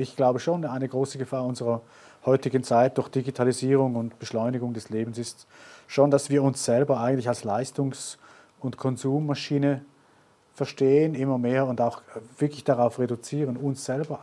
Ich glaube schon, eine große Gefahr unserer heutigen Zeit durch Digitalisierung und Beschleunigung des Lebens ist schon, dass wir uns selber eigentlich als Leistungs- und Konsummaschine verstehen, immer mehr und auch wirklich darauf reduzieren, uns selber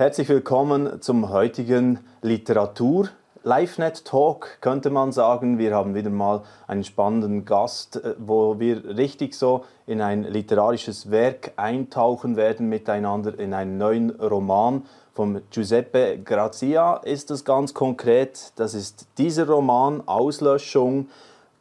Herzlich willkommen zum heutigen Literatur LiveNet Talk könnte man sagen. Wir haben wieder mal einen spannenden Gast, äh, wo wir richtig so in ein literarisches Werk eintauchen werden miteinander in einen neuen Roman von Giuseppe Grazia ist das ganz konkret. Das ist dieser Roman Auslöschung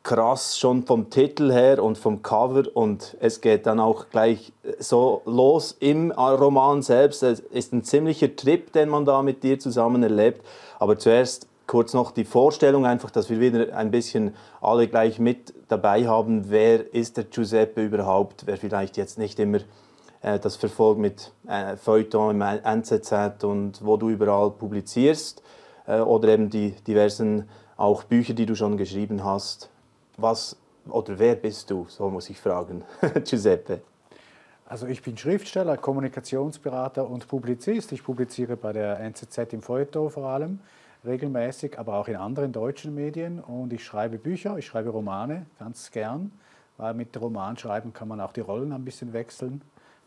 krass schon vom Titel her und vom Cover und es geht dann auch gleich so los im Roman selbst. Es ist ein ziemlicher Trip, den man da mit dir zusammen erlebt. Aber zuerst kurz noch die Vorstellung, einfach, dass wir wieder ein bisschen alle gleich mit dabei haben. Wer ist der Giuseppe überhaupt? Wer vielleicht jetzt nicht immer äh, das verfolgt mit äh, Feuilleton im NZZ und wo du überall publizierst äh, oder eben die diversen auch Bücher, die du schon geschrieben hast was oder wer bist du? So muss ich fragen, Giuseppe. Also ich bin Schriftsteller, Kommunikationsberater und Publizist. Ich publiziere bei der NZZ im Feuilleton vor allem regelmäßig, aber auch in anderen deutschen Medien. Und ich schreibe Bücher, ich schreibe Romane ganz gern, weil mit Romanschreiben kann man auch die Rollen ein bisschen wechseln.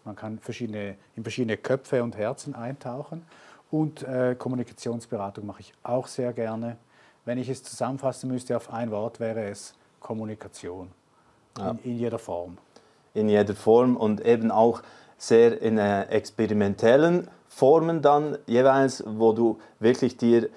Man kann verschiedene, in verschiedene Köpfe und Herzen eintauchen. Und äh, Kommunikationsberatung mache ich auch sehr gerne. Wenn ich es zusammenfassen müsste auf ein Wort, wäre es Kommunikation ja. in, in, jeder Form. In jeder Form und eben auch sehr in äh, experimentellen Formen dann jeweils, wo du wirklich dir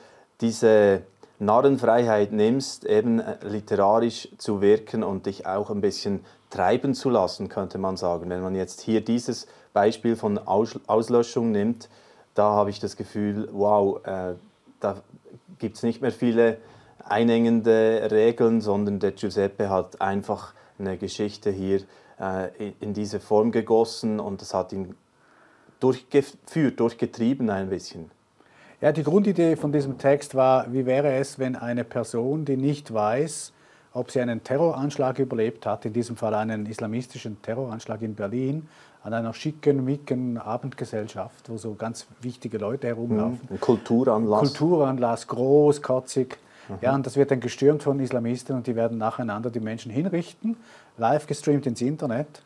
diese Narrenfreiheit nimmst, eben äh, literarisch zu wirken und dich auch ein bisschen treiben zu lassen, könnte man sagen. Wenn man jetzt hier dieses Beispiel von Aus Auslöschung nimmt, da habe ich das Gefühl, wow, äh, da gibt es nicht mehr viele einengende Regeln, sondern der Giuseppe hat einfach eine Geschichte hier äh, in diese Form gegossen und das hat ihn durchgeführt, durchgetrieben ein bisschen. Ja, die Grundidee von diesem Text war, wie wäre es, wenn eine Person, die nicht weiß, ob sie einen Terroranschlag überlebt hat, in diesem Fall einen islamistischen Terroranschlag in Berlin, an einer schicken, micken Abendgesellschaft, wo so ganz wichtige Leute herumlaufen. Ein Kulturanlass. Kulturanlass, groß, kotzig. Mhm. Ja, und das wird dann gestürmt von Islamisten und die werden nacheinander die Menschen hinrichten, live gestreamt ins Internet.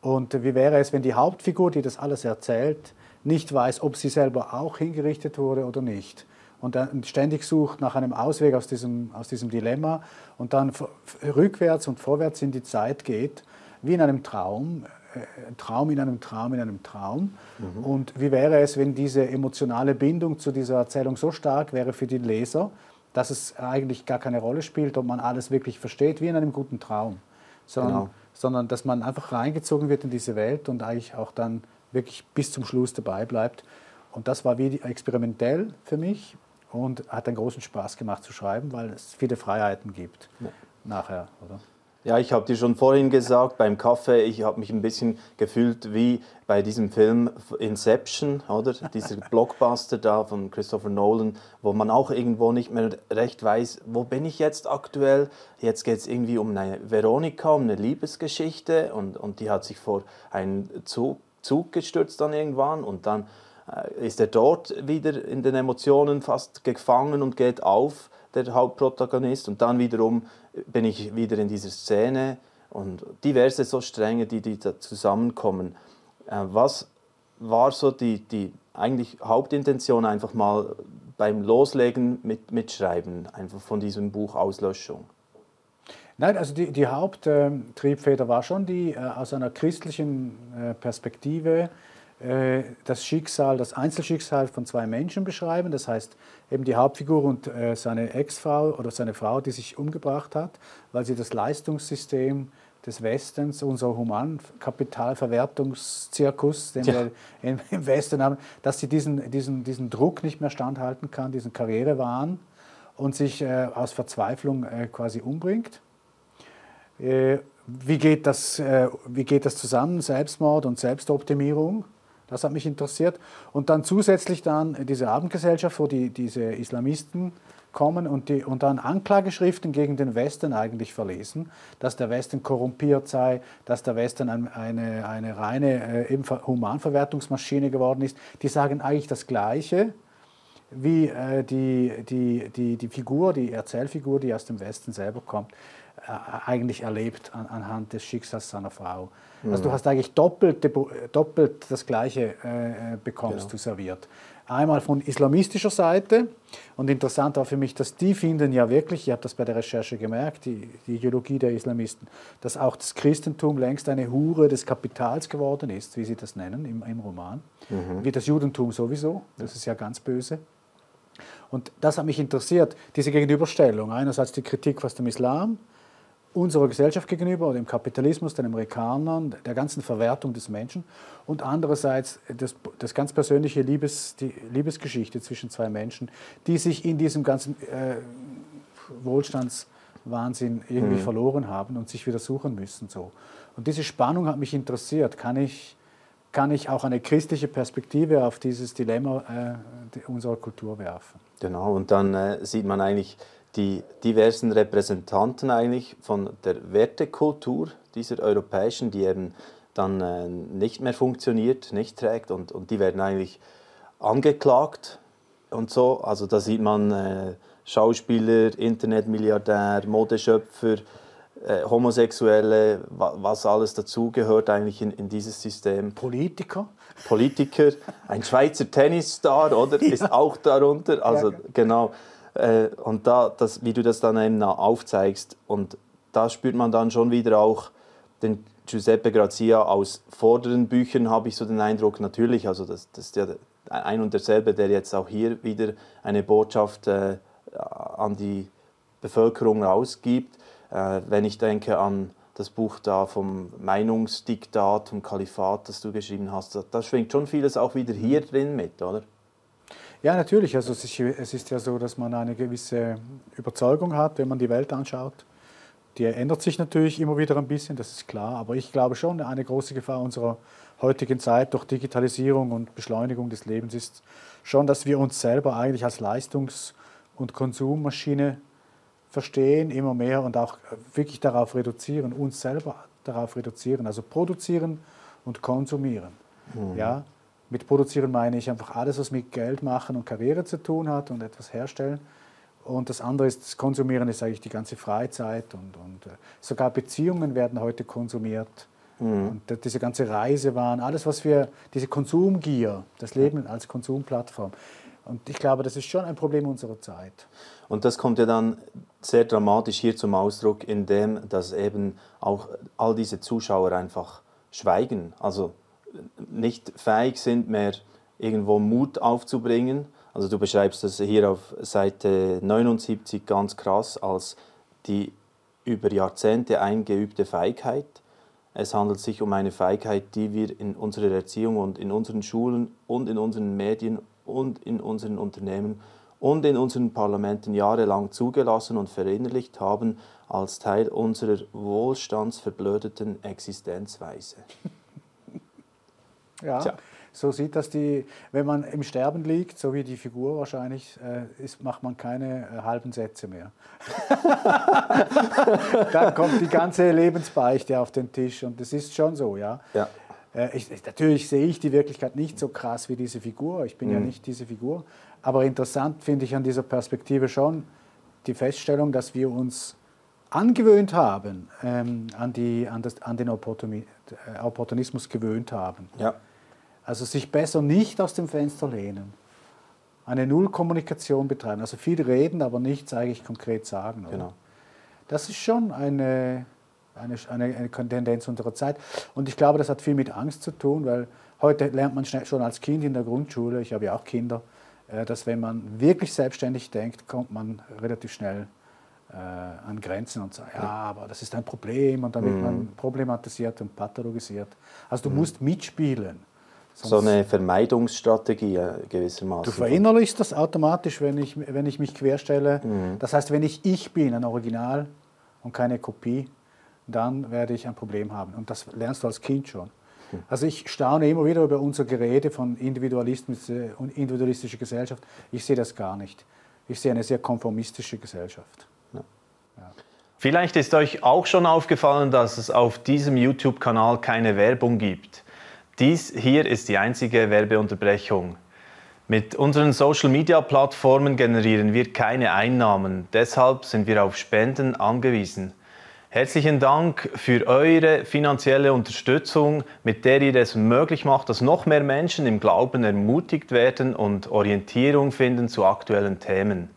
Und wie wäre es, wenn die Hauptfigur, die das alles erzählt, nicht weiß, ob sie selber auch hingerichtet wurde oder nicht? Und dann ständig sucht nach einem Ausweg aus diesem, aus diesem Dilemma und dann rückwärts und vorwärts in die Zeit geht, wie in einem Traum, äh, Traum in einem Traum in einem Traum. Mhm. Und wie wäre es, wenn diese emotionale Bindung zu dieser Erzählung so stark wäre für den Leser, dass es eigentlich gar keine Rolle spielt, ob man alles wirklich versteht, wie in einem guten Traum, sondern, genau. sondern dass man einfach reingezogen wird in diese Welt und eigentlich auch dann wirklich bis zum Schluss dabei bleibt. Und das war wie experimentell für mich und hat einen großen Spaß gemacht zu schreiben, weil es viele Freiheiten gibt ja. nachher, oder? Ja, ich habe dir schon vorhin gesagt, beim Kaffee, ich habe mich ein bisschen gefühlt wie bei diesem Film Inception, oder? Dieser Blockbuster da von Christopher Nolan, wo man auch irgendwo nicht mehr recht weiß, wo bin ich jetzt aktuell? Jetzt geht es irgendwie um eine Veronika, um eine Liebesgeschichte und, und die hat sich vor einen Zug, Zug gestürzt dann irgendwann und dann äh, ist er dort wieder in den Emotionen fast gefangen und geht auf, der Hauptprotagonist. Und dann wiederum bin ich wieder in dieser Szene und diverse so Stränge, die, die da zusammenkommen. Äh, was war so die, die eigentlich Hauptintention einfach mal beim Loslegen mit, mitschreiben, einfach von diesem Buch Auslöschung? Nein, also die, die Haupttriebfeder war schon die äh, aus einer christlichen äh, Perspektive das Schicksal, das Einzelschicksal von zwei Menschen beschreiben. Das heißt eben die Hauptfigur und äh, seine Ex-Frau oder seine Frau, die sich umgebracht hat, weil sie das Leistungssystem des Westens, unser Humankapitalverwertungszirkus, den ja. wir im Westen haben, dass sie diesen, diesen, diesen Druck nicht mehr standhalten kann, diesen Karrierewahn und sich äh, aus Verzweiflung äh, quasi umbringt. Äh, wie, geht das, äh, wie geht das zusammen, Selbstmord und Selbstoptimierung? Das hat mich interessiert. Und dann zusätzlich dann diese Abendgesellschaft, wo die, diese Islamisten kommen und, die, und dann Anklageschriften gegen den Westen eigentlich verlesen, dass der Westen korrumpiert sei, dass der Westen eine, eine reine äh, Humanverwertungsmaschine geworden ist. Die sagen eigentlich das Gleiche wie äh, die, die, die, die Figur, die Erzählfigur, die aus dem Westen selber kommt, eigentlich erlebt an, anhand des Schicksals seiner Frau. Mhm. Also du hast eigentlich doppelt, doppelt das Gleiche äh, bekommst genau. du serviert. Einmal von islamistischer Seite und interessant war für mich, dass die finden ja wirklich, ich habe das bei der Recherche gemerkt, die, die Ideologie der Islamisten, dass auch das Christentum längst eine Hure des Kapitals geworden ist, wie sie das nennen im, im Roman, mhm. wie das Judentum sowieso, das ist ja ganz böse. Und das hat mich interessiert, diese Gegenüberstellung. Einerseits die Kritik aus dem Islam, unserer Gesellschaft gegenüber, dem Kapitalismus, den Amerikanern, der ganzen Verwertung des Menschen und andererseits das, das ganz persönliche Liebes, die Liebesgeschichte zwischen zwei Menschen, die sich in diesem ganzen äh, Wohlstandswahnsinn irgendwie mhm. verloren haben und sich wieder suchen müssen. So. Und diese Spannung hat mich interessiert. Kann ich, kann ich auch eine christliche Perspektive auf dieses Dilemma äh, unserer Kultur werfen? Genau, und dann äh, sieht man eigentlich die diversen Repräsentanten eigentlich von der Wertekultur dieser europäischen, die eben dann äh, nicht mehr funktioniert, nicht trägt und, und die werden eigentlich angeklagt und so. Also da sieht man äh, Schauspieler, Internetmilliardär, Modeschöpfer, äh, Homosexuelle, wa was alles dazugehört eigentlich in, in dieses System. Politiker. Politiker, ein Schweizer Tennisstar, oder? Ja. Ist auch darunter. Also ja, genau. Äh, und da, das, wie du das dann eben aufzeigst, und da spürt man dann schon wieder auch den Giuseppe Grazia aus vorderen Büchern, habe ich so den Eindruck, natürlich, also das, das ist ja ein und derselbe, der jetzt auch hier wieder eine Botschaft äh, an die Bevölkerung rausgibt. Äh, wenn ich denke an das Buch da vom Meinungsdiktat, vom Kalifat, das du geschrieben hast, da, da schwingt schon vieles auch wieder hier drin mit, oder? Ja, natürlich. Also es ist ja so, dass man eine gewisse Überzeugung hat, wenn man die Welt anschaut. Die ändert sich natürlich immer wieder ein bisschen, das ist klar. Aber ich glaube schon, eine große Gefahr unserer heutigen Zeit durch Digitalisierung und Beschleunigung des Lebens ist schon, dass wir uns selber eigentlich als Leistungs- und Konsummaschine verstehen, immer mehr und auch wirklich darauf reduzieren, uns selber darauf reduzieren, also produzieren und konsumieren. Mhm. Ja, mit produzieren meine ich einfach alles, was mit Geld machen und Karriere zu tun hat und etwas herstellen. Und das andere ist, das Konsumieren ist eigentlich die ganze Freizeit und, und äh, sogar Beziehungen werden heute konsumiert. Mhm. Und diese ganze Reisewahn, alles, was wir, diese Konsumgier, das Leben als Konsumplattform. Und ich glaube, das ist schon ein Problem unserer Zeit. Und das kommt ja dann sehr dramatisch hier zum Ausdruck, indem dass eben auch all diese Zuschauer einfach schweigen. Also nicht fähig sind mehr irgendwo Mut aufzubringen. Also du beschreibst das hier auf Seite 79 ganz krass als die über Jahrzehnte eingeübte Feigheit. Es handelt sich um eine Feigheit, die wir in unserer Erziehung und in unseren Schulen und in unseren Medien und in unseren Unternehmen und in unseren Parlamenten jahrelang zugelassen und verinnerlicht haben als Teil unserer wohlstandsverblödeten Existenzweise. Ja, Tja. so sieht das die, wenn man im Sterben liegt, so wie die Figur wahrscheinlich, äh, ist, macht man keine äh, halben Sätze mehr. Dann kommt die ganze Lebensbeichte auf den Tisch und das ist schon so, ja. ja. Äh, ich, natürlich sehe ich die Wirklichkeit nicht so krass wie diese Figur, ich bin mhm. ja nicht diese Figur, aber interessant finde ich an dieser Perspektive schon die Feststellung, dass wir uns angewöhnt haben, ähm, an, die, an, das, an den Opportunismus gewöhnt haben. Ja. Also sich besser nicht aus dem Fenster lehnen. Eine Nullkommunikation betreiben. Also viel reden, aber nichts eigentlich konkret sagen. Oder? Genau. Das ist schon eine, eine, eine, eine Tendenz unserer Zeit. Und ich glaube, das hat viel mit Angst zu tun, weil heute lernt man schon als Kind in der Grundschule, ich habe ja auch Kinder, äh, dass wenn man wirklich selbstständig denkt, kommt man relativ schnell äh, an Grenzen und sagt, ja, aber das ist ein Problem und dann wird man mhm. problematisiert und pathologisiert. Also du mhm. musst mitspielen. so eine Vermeidungsstrategie äh, gewissermaßen. Du verinnerlichst das automatisch, wenn ich, wenn ich mich querstelle. Mhm. Das heißt, wenn ich ich bin, ein Original und keine Kopie, dann werde ich ein Problem haben. Und das lernst du als Kind schon. Also ich staune immer wieder über unser Gerede von Individualismus und individualistischer Gesellschaft. Ich sehe das gar nicht. Ich sehe eine sehr konformistische Gesellschaft. Vielleicht ist euch auch schon aufgefallen, dass es auf diesem YouTube-Kanal keine Werbung gibt. Dies hier ist die einzige Werbeunterbrechung. Mit unseren Social-Media-Plattformen generieren wir keine Einnahmen, deshalb sind wir auf Spenden angewiesen. Herzlichen Dank für eure finanzielle Unterstützung, mit der ihr es möglich macht, dass noch mehr Menschen im Glauben ermutigt werden und Orientierung finden zu aktuellen Themen.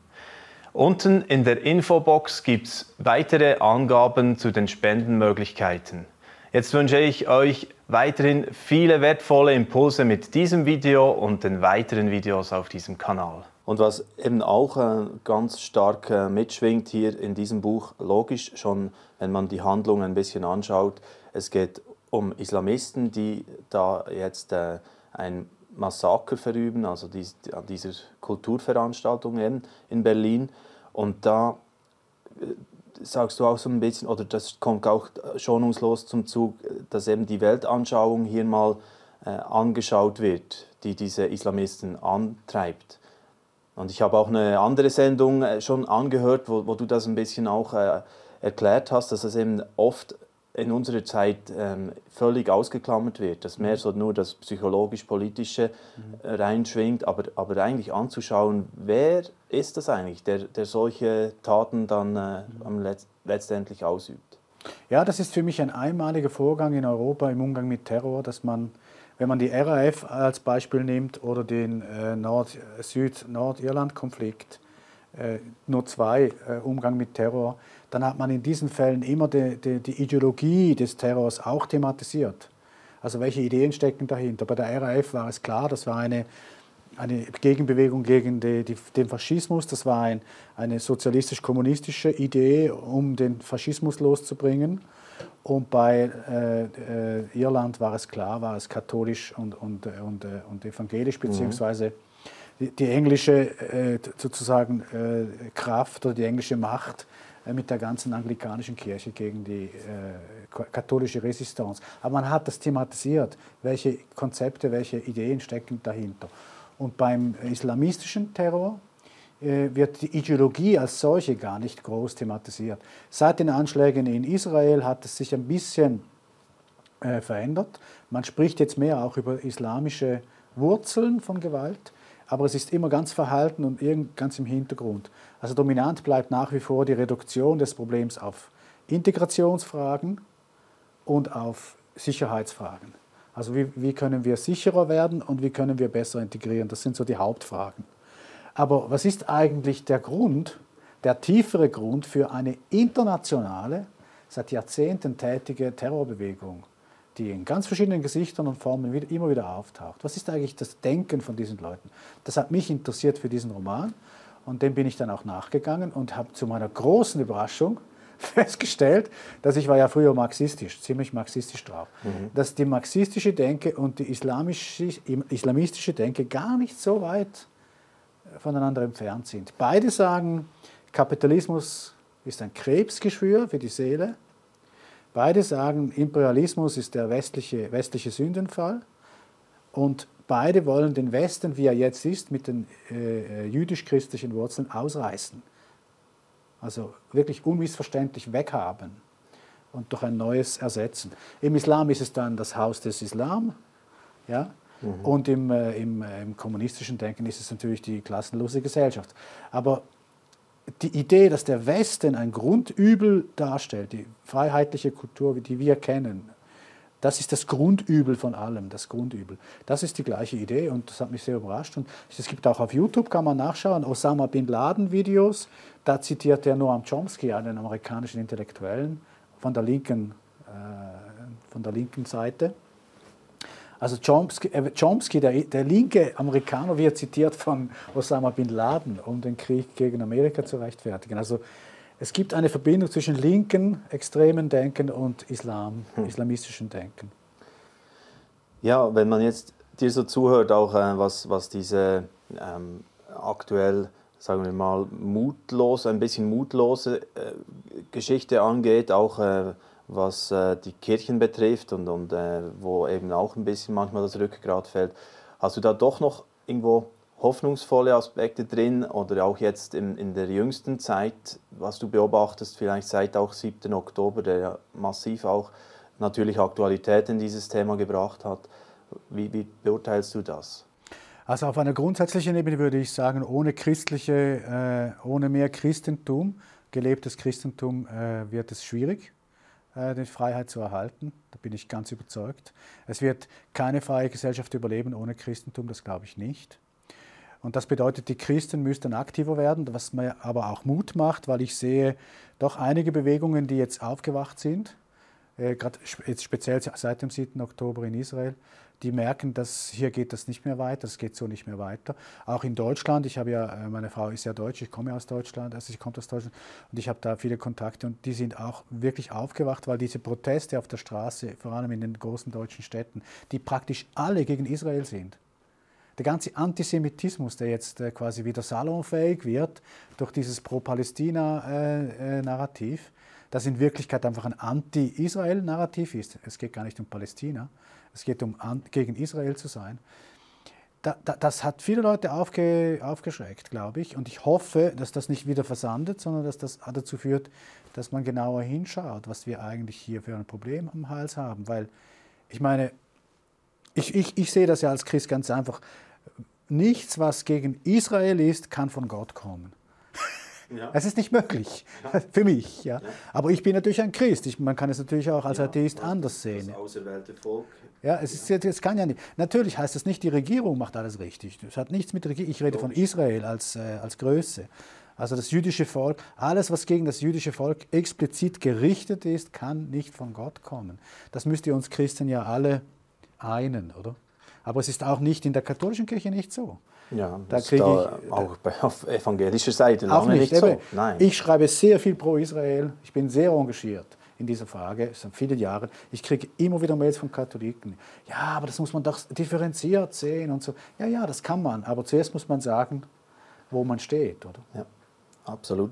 Unten in der Infobox gibt es weitere Angaben zu den Spendenmöglichkeiten. Jetzt wünsche ich euch weiterhin viele wertvolle Impulse mit diesem Video und den weiteren Videos auf diesem Kanal. Und was eben auch äh, ganz stark äh, mitschwingt hier in diesem Buch, logisch schon, wenn man die Handlung ein bisschen anschaut, es geht um Islamisten, die da jetzt äh, ein Massaker verüben, also dies, an dieser Kulturveranstaltung eben in Berlin. Und da äh, sagst du auch so ein bisschen, oder das kommt auch schonungslos zum Zug, dass eben die Weltanschauung hier mal äh, angeschaut wird, die diese Islamisten antreibt. Und ich habe auch eine andere Sendung äh, schon angehört, wo, wo du das ein bisschen auch äh, erklärt hast, dass es eben oft in unserer Zeit ähm, völlig ausgeklammert wird, dass mehr so nur das psychologisch-politische äh, reinschwingt, aber, aber eigentlich anzuschauen, wer ist das eigentlich, der, der solche Taten dann äh, Letz letztendlich ausübt. Ja, das ist für mich ein einmaliger Vorgang in Europa im Umgang mit Terror, dass man wenn man die RAF als Beispiel nimmt oder den äh, Nord Süd-Nordirland-Konflikt, äh, nur zwei äh, Umgang mit Terror, dann hat man in diesen Fällen immer die, die, die, Ideologie des Terrors auch thematisiert. Also welche Ideen stecken dahinter? Bei der RAF war es klar, das war eine, eine Gegenbewegung gegen die, den Faschismus, das war ein, eine sozialistisch-kommunistische Idee, um den Faschismus loszubringen. Und bei äh, äh, Irland war es klar, war es katholisch und, und, und, äh, und evangelisch, mhm. beziehungsweise die, die englische äh, sozusagen äh, Kraft oder die englische Macht äh, mit der ganzen anglikanischen Kirche gegen die katholische Resistance. Aber man hat das thematisiert, welche Konzepte, welche Ideen stecken dahinter. Und beim islamistischen Terror äh, wird die Ideologie als solche gar nicht groß thematisiert. Seit den Anschlägen in Israel hat es sich ein bisschen äh, verändert. Man spricht jetzt mehr auch über islamische Wurzeln von Gewalt, aber es ist immer ganz verhalten und ganz im Hintergrund. Also dominant bleibt nach wie vor die Reduktion des Problems auf Integrationsfragen und auf Sicherheitsfragen. Also wie, wie können wir sicherer werden und wie können wir besser integrieren? Das sind so die Hauptfragen. Aber was ist eigentlich der Grund, der tiefere Grund für eine internationale, seit Jahrzehnten tätige Terrorbewegung, die in ganz verschiedenen Gesichtern und Formen wieder, immer wieder auftaucht? Was ist eigentlich das Denken von diesen Leuten? Das hat mich interessiert für diesen Roman und dem bin ich dann auch nachgegangen und habe zu meiner großen Überraschung festgestellt, dass ich war ja früher marxistisch, ziemlich marxistisch drauf, mhm. dass die marxistische Denke und die islamische, islamistische Denke gar nicht so weit voneinander entfernt sind. Beide sagen, Kapitalismus ist ein Krebsgeschwür für die Seele. Beide sagen, Imperialismus ist der westliche, westliche Sündenfall. Und beide wollen den Westen, wie er jetzt ist, mit den äh, jüdisch-christlichen Wurzeln ausreißen. Also wirklich unmissverständlich weghaben und durch ein neues ersetzen. Im Islam ist es dann das Haus des Islam. Ja? Mhm. Und im, äh, im, äh, im, kommunistischen Denken ist es natürlich die klassenlose Gesellschaft. Aber die Idee, dass der Westen ein Grundübel darstellt, die freiheitliche Kultur, die wir kennen, das ist das Grundübel von allem, das Grundübel. Das ist die gleiche Idee und das hat mich sehr überrascht. Und es gibt auch auf YouTube, kann man nachschauen, Osama Bin Laden Videos. Da zitiert er Noam Chomsky, einen amerikanischen Intellektuellen von der linken, äh, von der linken Seite. Also Chomsky, äh, Chomsky der, der, linke Amerikaner, wird zitiert von Osama bin Laden, um den Krieg gegen Amerika zu rechtfertigen. Also es gibt eine Verbindung zwischen linken, extremen Denken und Islam, hm. islamistischen Denken. Ja, wenn man jetzt dir so zuhört, auch äh, was, was diese ähm, aktuell, sagen wir mal, mutlose, ein bisschen mutlose äh, Geschichte angeht, auch äh, was äh, die Kirchen betrifft und, und äh, wo eben auch ein bisschen manchmal das Rückgrat fällt. Hast du da doch noch irgendwo hoffnungsvolle Aspekte drin oder auch jetzt in, in der jüngsten Zeit, was du beobachtest, vielleicht seit auch 7. Oktober, der ja massiv auch natürlich Aktualität in dieses Thema gebracht hat. Wie, wie beurteilst du das? Also auf einer grundsätzlichen Ebene würde ich sagen, ohne christliche, äh, ohne mehr Christentum, gelebtes Christentum, äh, wird es schwierig, die Freiheit zu erhalten. Da bin ich ganz überzeugt. Es wird keine freie Gesellschaft überleben ohne Christentum, das glaube ich nicht. Und das bedeutet, die Christen müssten aktiver werden, was mir aber auch Mut macht, weil ich sehe doch einige Bewegungen, die jetzt aufgewacht sind, äh, gerade jetzt speziell seit dem 7. Oktober in Israel, die merken, dass hier geht das nicht mehr weiter, es geht so nicht mehr weiter. Auch in Deutschland, ich habe ja, äh, meine Frau ist ja deutsch, ich komme aus Deutschland, also sie kommt aus Deutschland und ich habe da viele Kontakte und die sind auch wirklich aufgewacht, weil diese Proteste auf der Straße, vor allem in den großen deutschen Städten, die praktisch alle gegen Israel sind, der ganze Antisemitismus, der jetzt äh, quasi wieder salonfähig wird durch dieses Pro-Palästina-Narrativ, äh, das in Wirklichkeit einfach ein Anti-Israel-Narrativ ist. Es geht gar nicht um Palästina, es geht um gegen Israel zu sein. Da, da, das hat viele Leute aufge, aufgeschreckt, glaube ich. Und ich hoffe, dass das nicht wieder versandet, sondern dass das dazu führt, dass man genauer hinschaut, was wir eigentlich hier für ein Problem am Hals haben. Weil ich meine, ich, ich, ich sehe das ja als Christ ganz einfach nichts, was gegen Israel ist, kann von Gott kommen. Ja. Es ist nicht möglich, ja. für mich. Ja. Aber ich bin natürlich ein Christ. Ich, man kann es natürlich auch als Atheist anders sehen. Das auserwählte Volk. Ja, es, ist, es kann ja nicht. Natürlich heißt das nicht, die Regierung macht alles richtig. Es hat nichts mit Regierung. Ich rede von Israel als, äh, als Größe. Also das jüdische Volk, alles, was gegen das jüdische Volk explizit gerichtet ist, kann nicht von Gott kommen. Das müsst ihr uns Christen ja alle einen, oder? Aber es ist auch nicht in der katholischen Kirche nicht so. Ja, da kriege ich auch bei, auf evangelischer Seite auch nicht, nicht so. Nein. Ich schreibe sehr viel pro Israel. Ich bin sehr engagiert in dieser Frage seit vielen Jahren. Ich kriege immer wieder Mails von Katholiken. Ja, aber das muss man doch differenziert sehen und so. Ja, ja, das kann man. Aber zuerst muss man sagen, wo man steht, oder? Ja, absolut.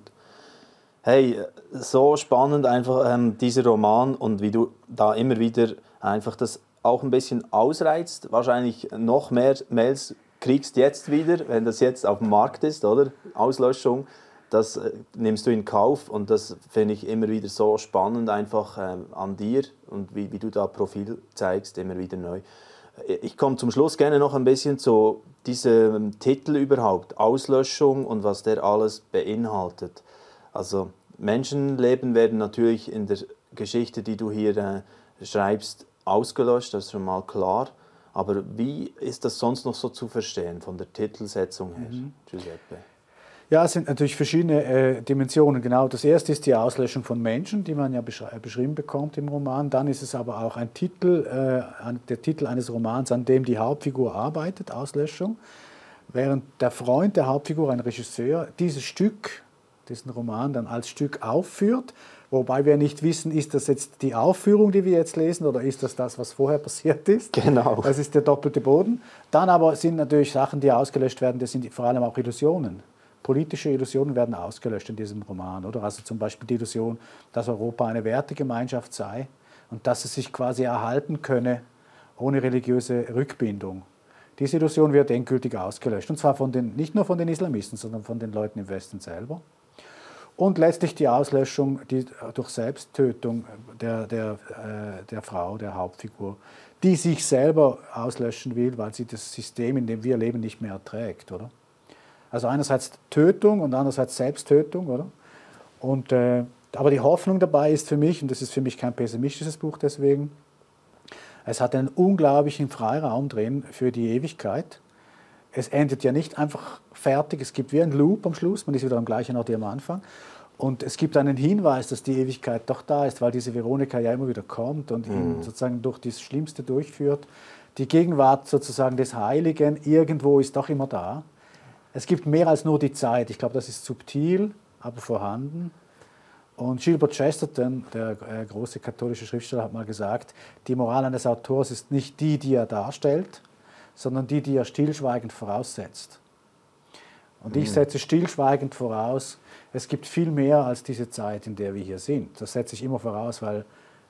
Hey, so spannend einfach ähm, dieser Roman und wie du da immer wieder einfach das auch ein bisschen ausreizt, wahrscheinlich noch mehr Mails kriegst jetzt wieder, wenn das jetzt auf dem Markt ist, oder? Auslöschung, das äh, nimmst du in Kauf und das finde ich immer wieder so spannend einfach äh, an dir und wie, wie du da Profil zeigst, immer wieder neu. Äh, ich komme zum Schluss gerne noch ein bisschen zu diesem Titel überhaupt, Auslöschung und was der alles beinhaltet. Also Menschenleben werden natürlich in der Geschichte, die du hier äh, schreibst, ausgelöscht, das ist schon mal klar. Aber wie ist das sonst noch so zu verstehen von der Titelsetzung her, mhm. Giuseppe? Ja, es sind natürlich verschiedene äh, Dimensionen. Genau, das erste ist die Auslöschung von Menschen, die man ja äh, beschrieben bekommt im Roman. Dann ist es aber auch ein Titel, äh, der Titel eines Romans, an dem die Hauptfigur arbeitet, Auslöschung. Während der Freund der Hauptfigur, ein Regisseur, dieses Stück, diesen Roman dann als Stück aufführt Wobei wir nicht wissen, ist das jetzt die Aufführung, die wir jetzt lesen, oder ist das das, was vorher passiert ist? Genau. Das ist der doppelte Boden. Dann aber sind natürlich Sachen, die ausgelöscht werden, das sind vor allem auch Illusionen. Politische Illusionen werden ausgelöscht in diesem Roman, oder? Also zum Beispiel die Illusion, dass Europa eine Wertegemeinschaft sei und dass es sich quasi erhalten könne ohne religiöse Rückbindung. Diese Illusion wird endgültig ausgelöscht. Und zwar von den, nicht nur von den Islamisten, sondern von den Leuten im Westen selber. Und letztlich die Auslöschung die, durch Selbsttötung der, der, äh, der Frau, der Hauptfigur, die sich selber auslöschen will, weil sie das System, in dem wir leben, nicht mehr erträgt, oder? Also einerseits Tötung und andererseits Selbsttötung, oder? Und, äh, aber die Hoffnung dabei ist für mich, und das ist für mich kein pessimistisches Buch deswegen, es hat einen unglaublichen Freiraum drin für die Ewigkeit es endet ja nicht einfach fertig, es gibt wie ein Loop am Schluss, man ist wieder am gleichen Ort wie am Anfang. Und es gibt einen Hinweis, dass die Ewigkeit doch da ist, weil diese Veronika ja immer wieder kommt und ihn mhm. sozusagen durch das Schlimmste durchführt. Die Gegenwart sozusagen des Heiligen irgendwo ist doch immer da. Es gibt mehr als nur die Zeit. Ich glaube, das ist subtil, aber vorhanden. Und Gilbert Chesterton, der äh, große katholische Schriftsteller, hat mal gesagt, die Moral eines Autors ist nicht die, die er darstellt, sondern die, die er stillschweigend voraussetzt. Und ich mhm. setze stillschweigend voraus, es gibt viel mehr als diese Zeit, in der wir hier sind. Das setze ich immer voraus, weil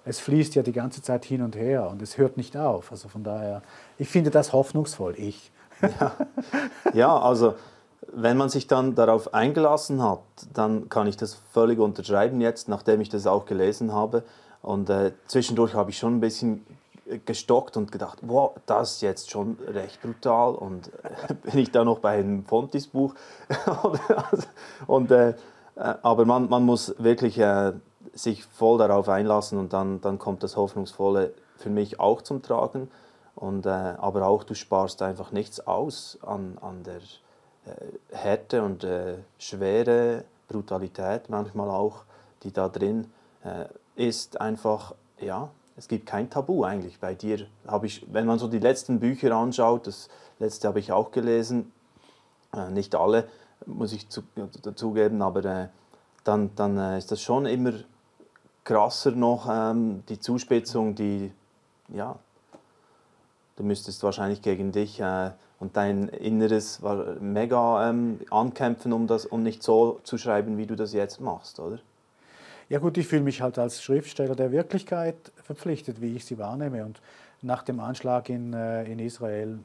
es fließt ja die ganze Zeit hin und her und es hört nicht auf. Also von daher, ich finde das hoffnungsvoll, ich. Ja, ja also wenn man sich dann darauf eingelassen hat, dann kann ich das völlig unterschreiben jetzt, nachdem ich das auch gelesen habe. Und äh, zwischendurch habe ich schon ein bisschen gestockt und gedacht, wow, das ist jetzt schon recht brutal. Und äh, bin ich da noch bei einem Fontis-Buch. und, äh, äh, aber man, man muss wirklich äh, sich voll darauf einlassen und dann, dann kommt das Hoffnungsvolle für mich auch zum Tragen. Und, äh, aber auch du sparst einfach nichts aus an, an der äh, Härte und Schwere, Brutalität manchmal auch, die da drin ist. Einfach, ja, es gibt kein Tabu eigentlich bei dir. Ich, wenn man so die letzten Bücher anschaut, das letzte habe ich auch gelesen, äh, nicht alle, muss ich zu, dazugeben, aber äh, dann, dann äh, ist das schon immer krasser noch, ähm, die Zuspitzung, die, ja, du müsstest wahrscheinlich gegen dich äh, und dein Inneres mega ähm, ankämpfen, um, das, um nicht so zu schreiben, wie du das jetzt machst, oder? Ja gut, ich fühle mich halt als Schriftsteller der Wirklichkeit verpflichtet, wie ich sie wahrnehme. Und nach dem Anschlag in, äh, in Israel,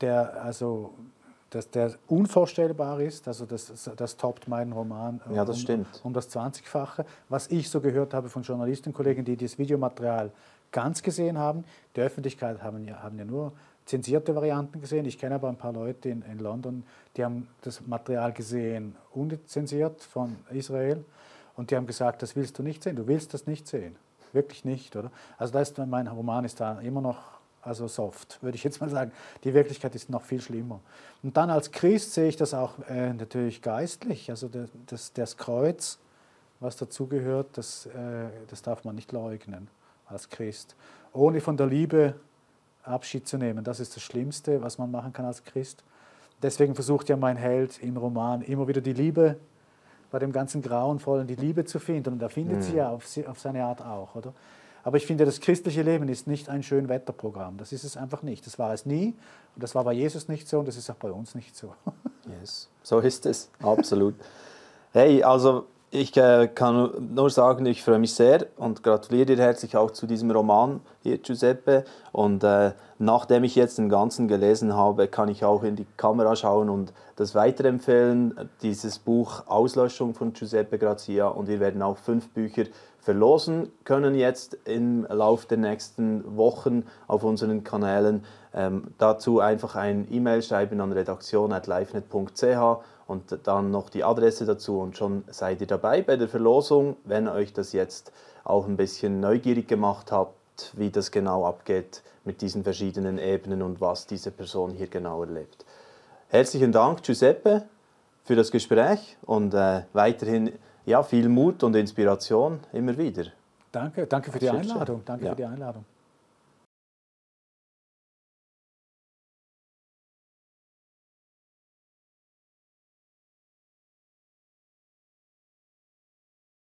der also dass der unvorstellbar ist, also das, das toppt meinen Roman ja, das um, um das 20-fache. Was ich so gehört habe von Journalistenkollegen, die das Videomaterial ganz gesehen haben, die Öffentlichkeit haben ja, haben ja nur zensierte Varianten gesehen. Ich kenne aber ein paar Leute in, in London, die haben das Material gesehen, unzensiert von Israel. Und die haben gesagt, das willst du nicht sehen, du willst das nicht sehen. Wirklich nicht, oder? Also das ist, mein Roman ist da immer noch also soft, würde ich jetzt mal sagen. Die Wirklichkeit ist noch viel schlimmer. Und dann als Christ sehe ich das auch äh, natürlich geistlich. Also das, das Kreuz, was dazugehört, das, äh, das darf man nicht leugnen als Christ. Ohne von der Liebe Abschied zu nehmen, das ist das Schlimmste, was man machen kann als Christ. Deswegen versucht ja mein Held im Roman immer wieder die Liebe bei dem ganzen Grauenvollen die Liebe zu finden. Und er findet mhm. sie ja auf, auf, seine Art auch, oder? Aber ich finde, das christliche Leben ist nicht ein Schönwetterprogramm. Das ist es einfach nicht. Das war es nie und das war bei Jesus nicht so und das ist auch bei uns nicht so. yes. So ist es, absolut. Hey, also ich äh, kann nur sagen, ich freue mich sehr und gratuliere dir herzlich auch zu diesem Roman hier, Giuseppe. Und äh, nachdem ich jetzt den ganzen gelesen habe, kann ich auch in die Kamera schauen und das weiterempfehlen. Dieses Buch Auslöschung von Giuseppe Grazia. Und wir werden auch fünf Bücher verlosen können jetzt im Laufe der nächsten Wochen auf unseren Kanälen. Ähm, dazu einfach ein E-Mail schreiben an redaktion.livenet.ch und dann noch die Adresse dazu und schon seid ihr dabei bei der Verlosung, wenn euch das jetzt auch ein bisschen neugierig gemacht hat, wie das genau abgeht mit diesen verschiedenen Ebenen und was diese Person hier genau erlebt. Herzlichen Dank, Giuseppe, für das Gespräch und äh, weiterhin ja, viel Mut und Inspiration immer wieder. Danke, danke für die Einladung. Danke ja. für die Einladung.